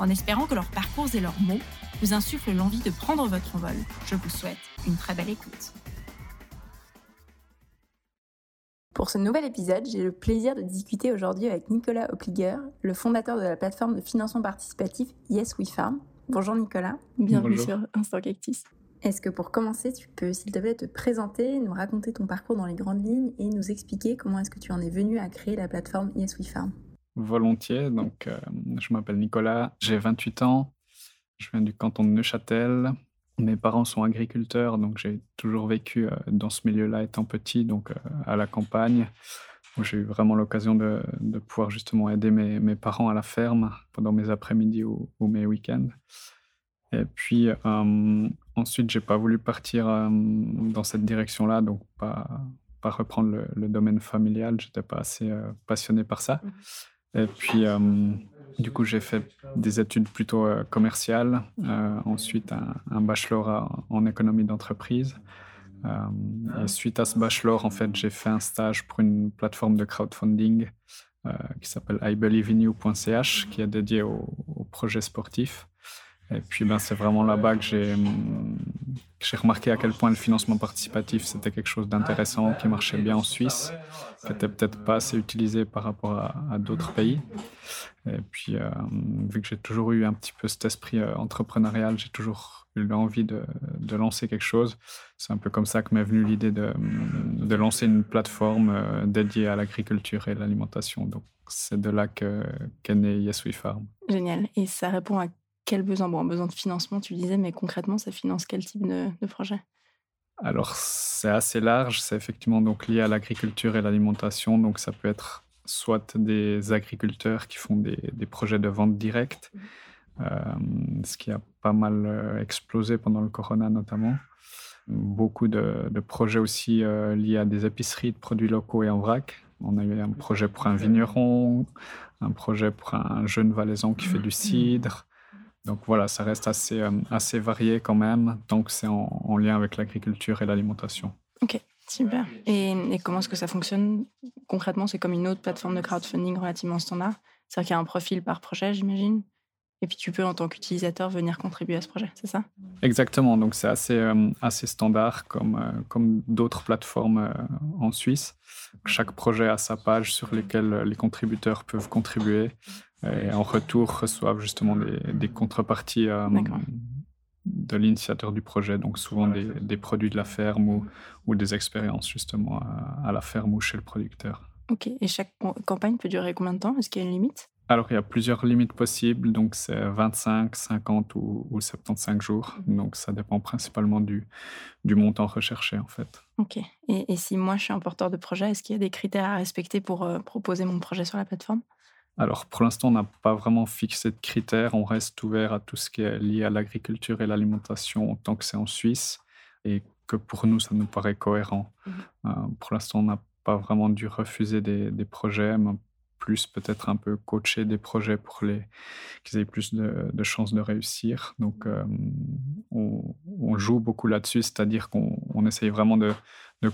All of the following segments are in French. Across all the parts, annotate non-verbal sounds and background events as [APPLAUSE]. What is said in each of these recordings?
En espérant que leurs parcours et leurs mots vous insufflent l'envie de prendre votre envol, je vous souhaite une très belle écoute. Pour ce nouvel épisode, j'ai le plaisir de discuter aujourd'hui avec Nicolas Opliger, le fondateur de la plateforme de financement participatif Yes We Farm. Bonjour Nicolas, bienvenue sur Instant Cactus. Est-ce que pour commencer, tu peux, s'il te plaît, te présenter, nous raconter ton parcours dans les grandes lignes et nous expliquer comment est-ce que tu en es venu à créer la plateforme Yes We Farm? Volontiers. Donc, euh, je m'appelle Nicolas, j'ai 28 ans, je viens du canton de Neuchâtel. Mes parents sont agriculteurs, donc j'ai toujours vécu euh, dans ce milieu-là étant petit, donc euh, à la campagne. J'ai eu vraiment l'occasion de, pouvoir justement aider mes, parents à la ferme pendant mes après-midi ou, mes week-ends. Et puis ensuite, j'ai pas voulu partir dans cette direction-là, donc pas, reprendre le, domaine familial. J'étais pas assez passionné par ça. Mmh. Et puis, euh, du coup, j'ai fait des études plutôt commerciales. ensuite, un, bachelor en économie d'entreprise. et suite à ce bachelor, en fait, j'ai fait un stage pour une plateforme de crowdfunding qui s'appelle ibelieveinyou.ch, qui est dédiée aux projets sportifs. Et puis, ben, c'est vraiment là-bas que j'ai, remarqué à quel point le financement participatif, c'était quelque chose d'intéressant, qui marchait bien en Suisse, qui n'était peut-être pas assez utilisé par rapport à, d'autres pays. Et puis, euh, vu que j'ai toujours eu un petit peu cet esprit euh, entrepreneurial, j'ai toujours eu l'envie de, lancer quelque chose. C'est un peu comme ça que m'est venue l'idée de, de, lancer une plateforme euh, dédiée à l'agriculture et l'alimentation. Donc, c'est de là que, qu'est né Yes We Farm. Génial. Et ça répond à quel besoin? Bon, besoin de financement, tu disais, mais concrètement, ça finance quel type de, projet? Alors, c'est assez large. C'est effectivement donc lié à l'agriculture et l'alimentation. Donc, ça peut être soit des agriculteurs qui font des, projets de vente directe, mmh. euh, ce qui a pas mal euh, explosé pendant le corona notamment. Beaucoup de, projets aussi euh, liés à des épiceries de produits locaux et en vrac. On a eu un projet pour un vigneron, un projet pour un jeune valaisan qui fait du cidre, donc voilà, ça reste assez, euh, assez varié quand même, donc c'est en, lien avec l'agriculture et l'alimentation. Ok, super. Et, comment est-ce que ça fonctionne concrètement? C'est comme une autre plateforme de crowdfunding relativement standard C'est-à-dire qu'il y a un profil par projet, j'imagine et puis tu peux, en tant qu'utilisateur, venir contribuer à ce projet, c'est ça? Exactement. Donc c'est assez, euh, assez standard comme, euh, comme d'autres plateformes en Suisse. Chaque projet a sa page sur laquelle les contributeurs peuvent contribuer et en retour reçoivent justement des, contreparties euh, de l'initiateur du projet, donc souvent des, produits de la ferme ou, ou des expériences justement à, la ferme ou chez le producteur. Ok, et chaque campagne peut durer combien de temps? Est-ce qu'il y a une limite? Alors, il y a plusieurs limites possibles, donc c'est 25, 50 ou, ou, 75 jours. Mhm. Donc, ça dépend principalement du, du montant recherché, en fait. Ok. Et, si moi, je suis un porteur de projet, est-ce qu'il y a des critères à respecter pour euh, proposer mon projet sur la plateforme? Alors, pour l'instant, on n'a pas vraiment fixé de critères. On reste ouvert à tout ce qui est lié à l'agriculture et l'alimentation tant que c'est en Suisse et que pour nous, ça nous paraît cohérent. Mmh euh, pour l'instant, on n'a pas vraiment dû refuser des, des projets, plus peut-être un peu coacher des projets pour les, qu'ils aient plus de, chances de réussir. Donc, euh, on, joue beaucoup là-dessus, c'est-à-dire qu'on essaye vraiment de,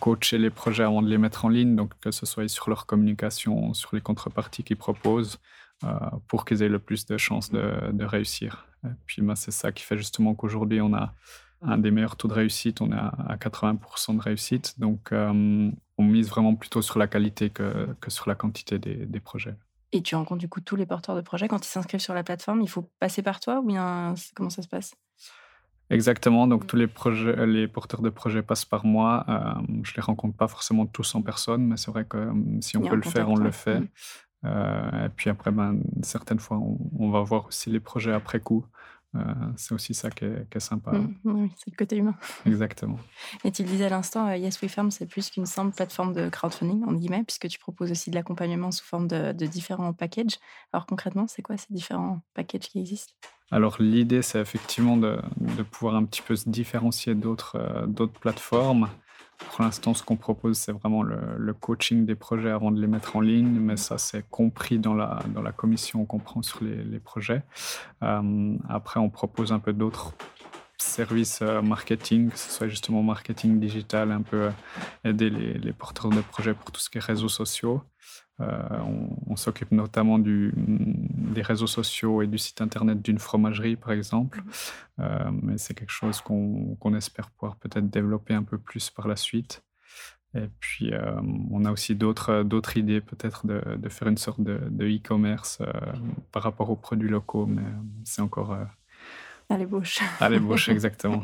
coacher les projets avant de les mettre en ligne, donc que ce soit sur leur communication, sur les contreparties qu'ils proposent, euh, pour qu'ils aient le plus de chances de, réussir. Et puis, bah, c'est ça qui fait justement qu'aujourd'hui, on a un des meilleurs taux de réussite, on est à 80% de réussite. Donc, euh, on mise vraiment plutôt sur la qualité que, que sur la quantité des, des, projets. Et tu rencontres du coup tous les porteurs de projets quand ils s'inscrivent sur la plateforme, il faut passer par toi ou bien comment ça se passe? Exactement, donc tous les, projets, les porteurs de projets passent par moi. Euh, je les rencontre pas forcément tous en personne, mais c'est vrai que euh, si on peut le faire, on le fait. Euh, et puis après, ben, certaines fois, on, va voir aussi les projets après coup. C'est aussi ça qui est, sympa. Mmh, oui, c'est le côté humain. [LAUGHS] Exactement. Et tu le disais à l'instant, Yes We Farm, c'est plus qu'une simple plateforme de crowdfunding, en guillemets, puisque tu proposes aussi de l'accompagnement sous forme de, de différents packages. Alors concrètement, c'est quoi ces différents packages qui existent? Alors l'idée, c'est effectivement de, de, pouvoir un petit peu se différencier d'autres d'autres plateformes pour l'instant, ce qu'on propose, c'est vraiment le, coaching des projets avant de les mettre en ligne, mais ça, c'est compris dans la, dans la commission qu'on prend sur les, projets. Euh, après, on propose un peu d'autres services euh, marketing, que ce soit justement marketing digital, un peu euh, aider les, les, porteurs de projets pour tout ce qui est réseaux sociaux. Euh, on, s'occupe notamment du, des réseaux sociaux et du site internet d'une fromagerie, par exemple. Mhm. Euh, mais c'est quelque chose qu'on espère pouvoir peut-être développer un peu plus par la suite. Et puis, euh, on a aussi d'autres idées, peut-être de, de, faire une sorte de e-commerce par rapport aux produits locaux, mais c'est encore à l'ébauche. [LAUGHS] À l'ébauche, exactement.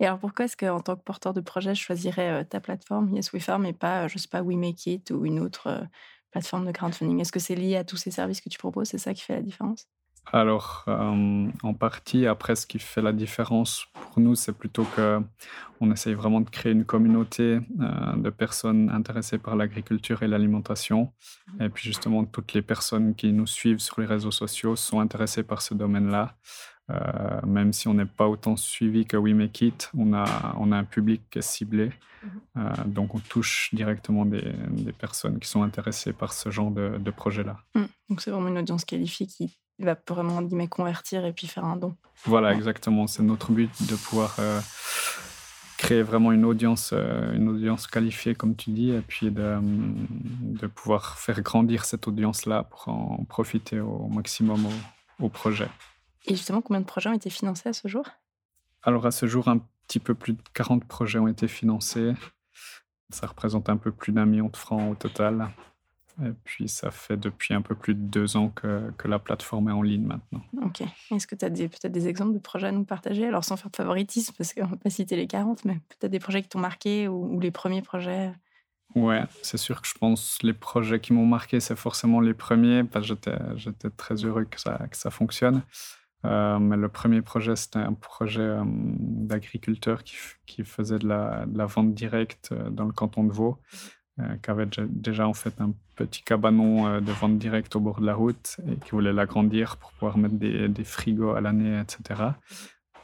Et alors, pourquoi est-ce qu'en tant que porteur de projet, je choisirais ta plateforme Yes We Farm et pas, je sais pas, We Make It ou une autre plateforme de crowdfunding? Est-ce que c'est lié à tous ces services que tu proposes? C'est ça qui fait la différence? Alors, euh, en partie, après, ce qui fait la différence pour nous, c'est plutôt que on essaye vraiment de créer une communauté euh, de personnes intéressées par l'agriculture et l'alimentation. Mmh. Et puis, justement, toutes les personnes qui nous suivent sur les réseaux sociaux sont intéressées par ce domaine-là. Euh, même si on n'est pas autant suivi que We Make It, on a, on a un public ciblé. Mhm. Euh, donc on touche directement des, des, personnes qui sont intéressées par ce genre de, de projet-là. Mmh. Donc c'est vraiment une audience qualifiée qui va vraiment convertir et puis faire un don. Voilà, exactement. C'est notre but de pouvoir euh, créer vraiment une audience, une audience qualifiée, comme tu dis, et puis de, de pouvoir faire grandir cette audience-là pour en profiter au maximum au, au projet. Et justement, combien de projets ont été financés à ce jour? Alors à ce jour, un petit peu plus de 40 projets ont été financés. Ça représente un peu plus d'un million de francs au total. Et puis, ça fait depuis un peu plus de deux ans que, que la plateforme est en ligne maintenant. Ok. Est-ce que tu as peut-être des exemples de projets à nous partager? Alors, sans faire de favoritisme, parce qu'on ne va pas citer les 40, mais peut-être des projets qui t'ont marqué ou, les premiers projets? Ouais, c'est sûr que je pense les projets qui m'ont marqué, c'est forcément les premiers, parce que j'étais très heureux que ça, que ça fonctionne. Euh, le premier projet, c'était un projet euh, d'agriculteur qui, qui, faisait de la, vente directe euh, dans le canton de Vaud, qui avait déjà en fait un petit cabanon de vente directe au bord de la route et qui voulait l'agrandir pour pouvoir mettre des, frigos à l'année, etc.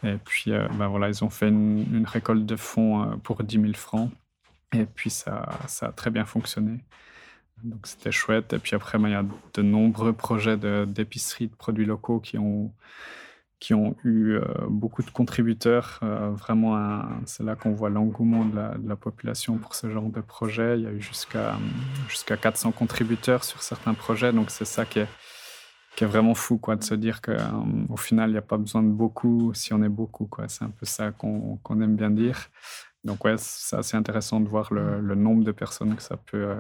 Et puis, ben voilà, ils ont fait une, récolte de fonds pour 10 000 francs. Et puis, ça a très bien fonctionné. Donc c'était chouette. Et puis après, ben, il y a de nombreux projets d'épicerie de, produits locaux qui ont, qui ont eu euh, beaucoup de contributeurs. Euh, vraiment, c'est là qu'on voit l'engouement de la, population pour ce genre de projet. Il y a eu jusqu'à jusqu'à 400 contributeurs sur certains projets. Donc c'est ça qui est, qui est vraiment fou, quoi, de se dire qu'au euh, final, il n'y a pas besoin de beaucoup si on est beaucoup. C'est un peu ça qu'on, qu'on aime bien dire. Donc ouais, c'est assez intéressant de voir le, le nombre de personnes que ça peut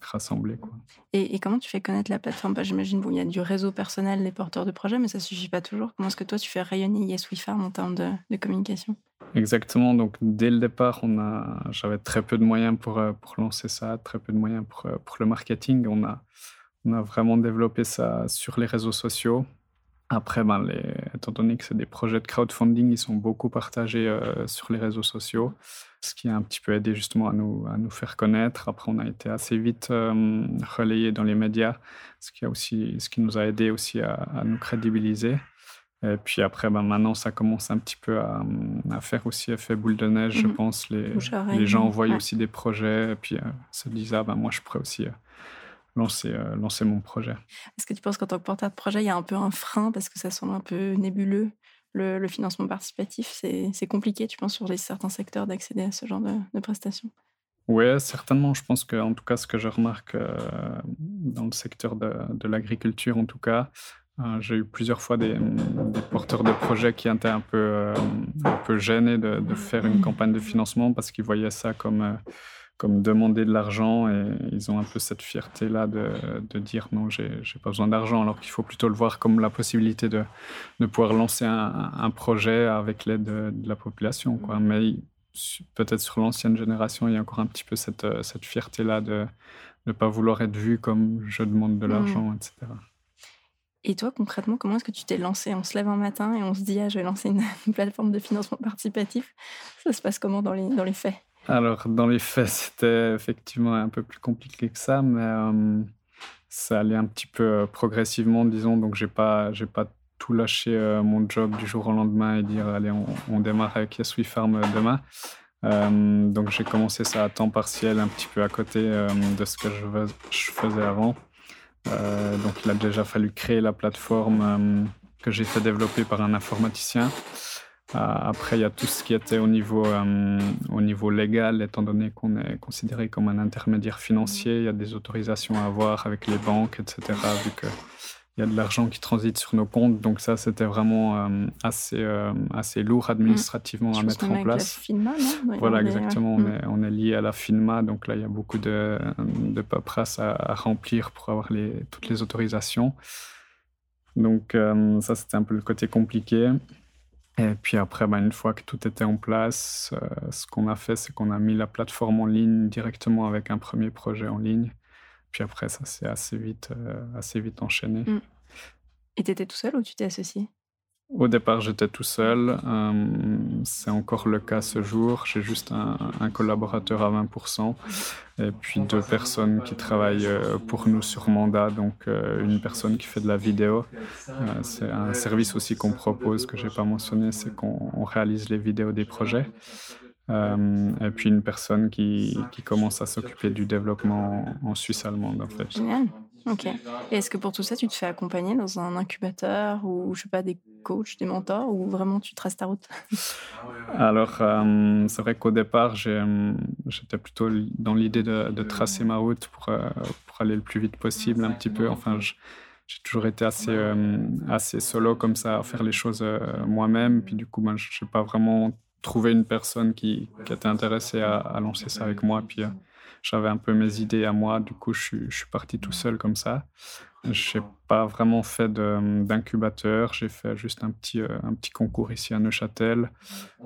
rassembler. Quoi. Et, comment tu fais connaître la plateforme? Bah, J'imagine qu'il y a du réseau personnel des porteurs de projets, mais ça ne suffit pas toujours. Comment est-ce que toi, tu fais rayonner Yes We Farm en termes de, communication? Exactement. Donc, dès le départ, on a, j'avais très peu de moyens pour, euh, pour lancer ça, très peu de moyens pour, euh, pour le marketing. On a, on a vraiment développé ça sur les réseaux sociaux. Après, ben, les, étant donné que c'est des projets de crowdfunding, ils sont beaucoup partagés euh, sur les réseaux sociaux, ce qui a un petit peu aidé justement à nous, à nous faire connaître. Après, on a été assez vite euh, relayé dans les médias, ce qui, a aussi, ce qui nous a aidé aussi à, nous crédibiliser. Et puis après, ben, maintenant, ça commence un petit peu à, à faire aussi effet boule de neige, je mmh pense. Les, les gens voient aussi des projets et puis euh, se disent, ah ben moi, je pourrais aussi lancer, euh, lancer mon projet. Est-ce que tu penses qu'en tant que porteur de projet, il y a un peu un frein parce que ça semble un peu nébuleux le, financement participatif, c'est compliqué, tu penses, sur les, certains secteurs d'accéder à ce genre de, prestations? Oui, certainement. Je pense que, en tout cas, ce que je remarque euh, dans le secteur de, de l'agriculture, en tout cas, euh, j'ai eu plusieurs fois des, des, porteurs de projets qui étaient un peu, un peu gênés de, de, faire une campagne de financement parce qu'ils voyaient ça comme comme demander de l'argent et ils ont un peu cette fierté-là de, de, dire non, j'ai pas besoin d'argent, alors qu'il faut plutôt le voir comme la possibilité de, de pouvoir lancer un, un projet avec l'aide de, la population. Quoi. Mais peut-être sur l'ancienne génération, il y a encore un petit peu cette, cette fierté-là de ne pas vouloir être vu comme je demande de l'argent, etc. Et toi, concrètement, comment est-ce que tu t'es lancé? On se lève un matin et on se dit, ah, je vais lancer une, [LAUGHS] plateforme de financement participatif. Ça se passe comment dans les, dans les faits? Alors, dans les faits, c'était effectivement un peu plus compliqué que ça, mais euh, ça allait un petit peu euh, progressivement, disons. Donc, j'ai pas, pas tout lâché euh, mon job du jour au lendemain et dire, allez, on, démarre avec We Farm demain. donc, j'ai commencé ça à temps partiel, un petit peu à côté de ce que je, faisais avant. Donc il a déjà fallu créer la plateforme que j'ai fait développer par un informaticien. Euh, après, il y a tout ce qui était au niveau, au niveau légal, étant donné qu'on est considéré comme un intermédiaire financier. Il y a des autorisations à avoir avec les banques, etc. Vu que il y a de l'argent qui transite sur nos comptes. Donc ça, c'était vraiment euh, assez, euh, assez lourd administrativement à mettre en place. La FINMA, non? Voilà, exactement. On, est, on, est, lié à la FINMA. Donc là, il y a beaucoup de, de paperasse à, remplir pour avoir les, toutes les autorisations. Donc euh, ça, c'était un peu le côté compliqué. Et puis après, bah, une fois que tout était en place, ce qu'on a fait, c'est qu'on a mis la plateforme en ligne directement avec un premier projet en ligne. Puis après, ça s'est assez vite, euh, assez vite enchaîné. Mmh. Et tu étais tout seul ou tu t'es associé? Au départ, j'étais tout seul. c'est encore le cas ce jour. J'ai juste un, collaborateur à 20% et puis deux personnes qui travaillent euh, pour nous sur mandat. Donc, euh, une personne qui fait de la vidéo. c'est un service aussi qu'on propose que je n'ai pas mentionné c'est qu'on réalise les vidéos des projets. Euh, et puis une personne qui, qui commence à s'occuper du développement en Suisse allemande, en fait. Génial. Ok. Et est-ce que pour tout ça, tu te fais accompagner dans un incubateur ou, je sais pas, des coachs, des mentors ou vraiment tu traces ta route? [LAUGHS] Alors, euh, c'est vrai qu'au départ, euh, j'étais plutôt dans l'idée de, tracer ma route pour, pour aller le plus vite possible, un petit peu. Enfin, j'ai toujours été assez, assez solo comme ça, à faire les choses moi-même. Puis du coup, ben, je n'ai pas vraiment trouver une personne qui, qui était intéressée à, lancer ça avec moi. Puis euh, j'avais un peu mes idées à moi. Du coup, je, je suis parti tout seul comme ça. Je n'ai pas vraiment fait d'incubateur. J'ai fait juste un petit, euh, un petit concours ici à Neuchâtel.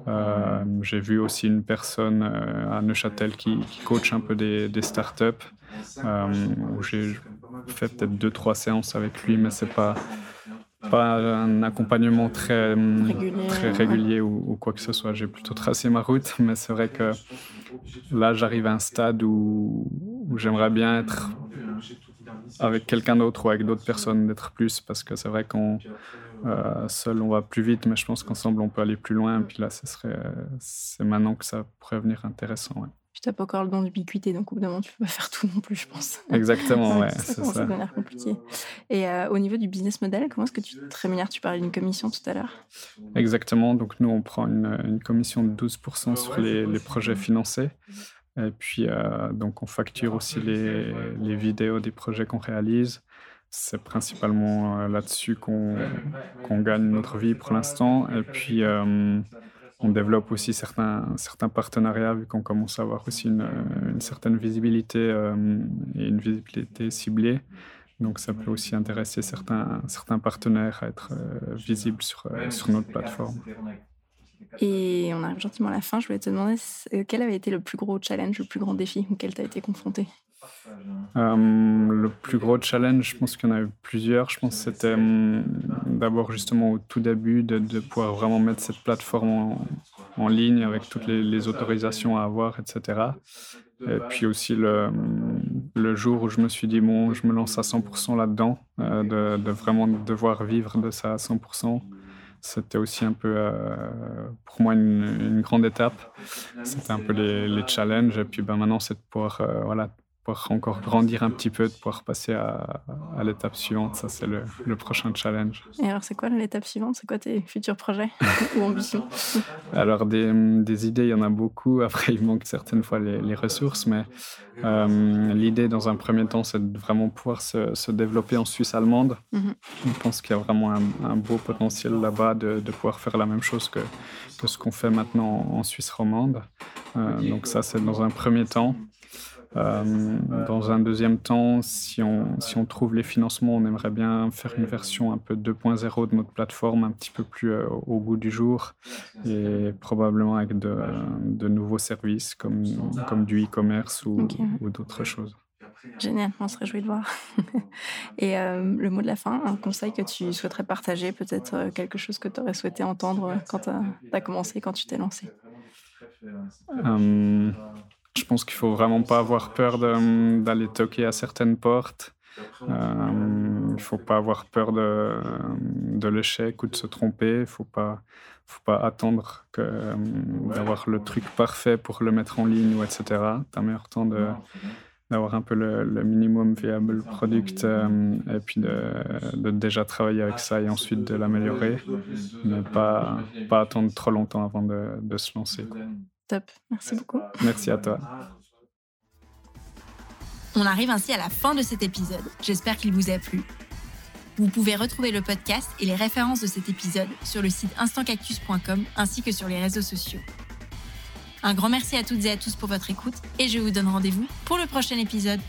Euh, j'ai vu aussi une personne à Neuchâtel qui, qui coach un peu des, des startups. où j'ai fait peut-être deux, trois séances avec lui, mais c'est pas pas un accompagnement très régulier, très régulier ou, quoi que ce soit. J'ai plutôt tracé ma route, [LAUGHS] mais c'est vrai que là, j'arrive à un stade où, j'aimerais bien être avec quelqu'un d'autre ou avec d'autres personnes, d'être plus, parce que c'est vrai qu'on euh, seul on va plus vite, mais je pense qu'ensemble on peut aller plus loin. Et puis là, ce serait, c'est maintenant que ça pourrait venir intéressant. Ouais. Tu n'as pas encore le don d'ubiquité, donc au bout d'un moment, tu peux pas faire tout non plus, je pense. [LAUGHS] Exactement, ouais, c'est ça. Ça devenir compliqué. Et euh, au niveau du business model, comment est-ce que tu te rémunères? Tu parlais d'une commission tout à l'heure. Exactement. Donc nous, on prend une, une commission de 12% sur les, les, projets financés. Et puis, euh, donc, on facture aussi les, les vidéos des projets qu'on réalise. C'est principalement euh, là-dessus qu'on gagne notre vie pour l'instant. Et puis, on développe aussi certains, certains partenariats, vu qu'on commence à avoir aussi une, une certaine visibilité euh, et une visibilité ciblée. Donc ça peut aussi intéresser certains, certains partenaires à être euh, visibles sur, euh, sur notre plateforme. Et on arrive gentiment à la fin. Je voulais te demander quel avait été le plus gros challenge, le plus grand défi auquel tu as été confronté? Euh, le plus gros challenge, je pense qu'il y en a eu plusieurs. Je pense que c'était hum, d'abord justement au tout début de, pouvoir vraiment mettre cette plateforme en, ligne avec toutes les, autorisations à avoir, etc. Et puis aussi le, le, jour où je me suis dit, bon, je me lance à 100% là-dedans, euh, de, vraiment devoir vivre de ça à 100%. C'était aussi un peu, euh, pour moi, une, grande étape. C'était un peu les, les, challenges. Et puis ben, maintenant, c'est de pouvoir voilà, pouvoir encore grandir un petit peu, de pouvoir passer à, à l'étape suivante. Ça, c'est le, le, prochain challenge. Et alors, c'est quoi l'étape suivante? C'est quoi tes futurs projets [LAUGHS] ou ambitions? Alors, des, des, idées, il y en a beaucoup. Après, il manque certaines fois les, les ressources, mais euh, l'idée, dans un premier temps, c'est de vraiment pouvoir se, se développer en Suisse allemande. Mhm. Je pense qu'il y a vraiment un, un beau potentiel là-bas de, de, pouvoir faire la même chose que, que ce qu'on fait maintenant en Suisse romande. Euh, donc ça, c'est dans un premier temps. Euh, dans un deuxième temps, si on, si on trouve les financements, on aimerait bien faire une version un peu 2.0 de notre plateforme, un petit peu plus euh, au bout du jour, et probablement avec de, de nouveaux services comme, comme du e-commerce ou, ou d'autres choses. Génial, on se réjouit de voir. [LAUGHS] Et euh, le mot de la fin, un conseil que tu souhaiterais partager, peut-être quelque chose que tu aurais souhaité entendre quand tu as, commencé, quand tu t'es lancé? Euh, Je pense qu'il faut vraiment pas avoir peur d'aller toquer à certaines portes. il faut pas avoir peur de, de l'échec ou de se tromper. Il pas faut pas attendre d'avoir le truc parfait pour le mettre en ligne ou etc. Tu as meilleur temps d'avoir un peu le, minimum viable product euh, et puis de, déjà travailler avec ça et ensuite de l'améliorer, mais pas, attendre trop longtemps avant de se lancer. Top, merci beaucoup. Merci à toi. On arrive ainsi à la fin de cet épisode. J'espère qu'il vous a plu. Vous pouvez retrouver le podcast et les références de cet épisode sur le site instantcactus.com ainsi que sur les réseaux sociaux. Un grand merci à toutes et à tous pour votre écoute et je vous donne rendez-vous pour le prochain épisode.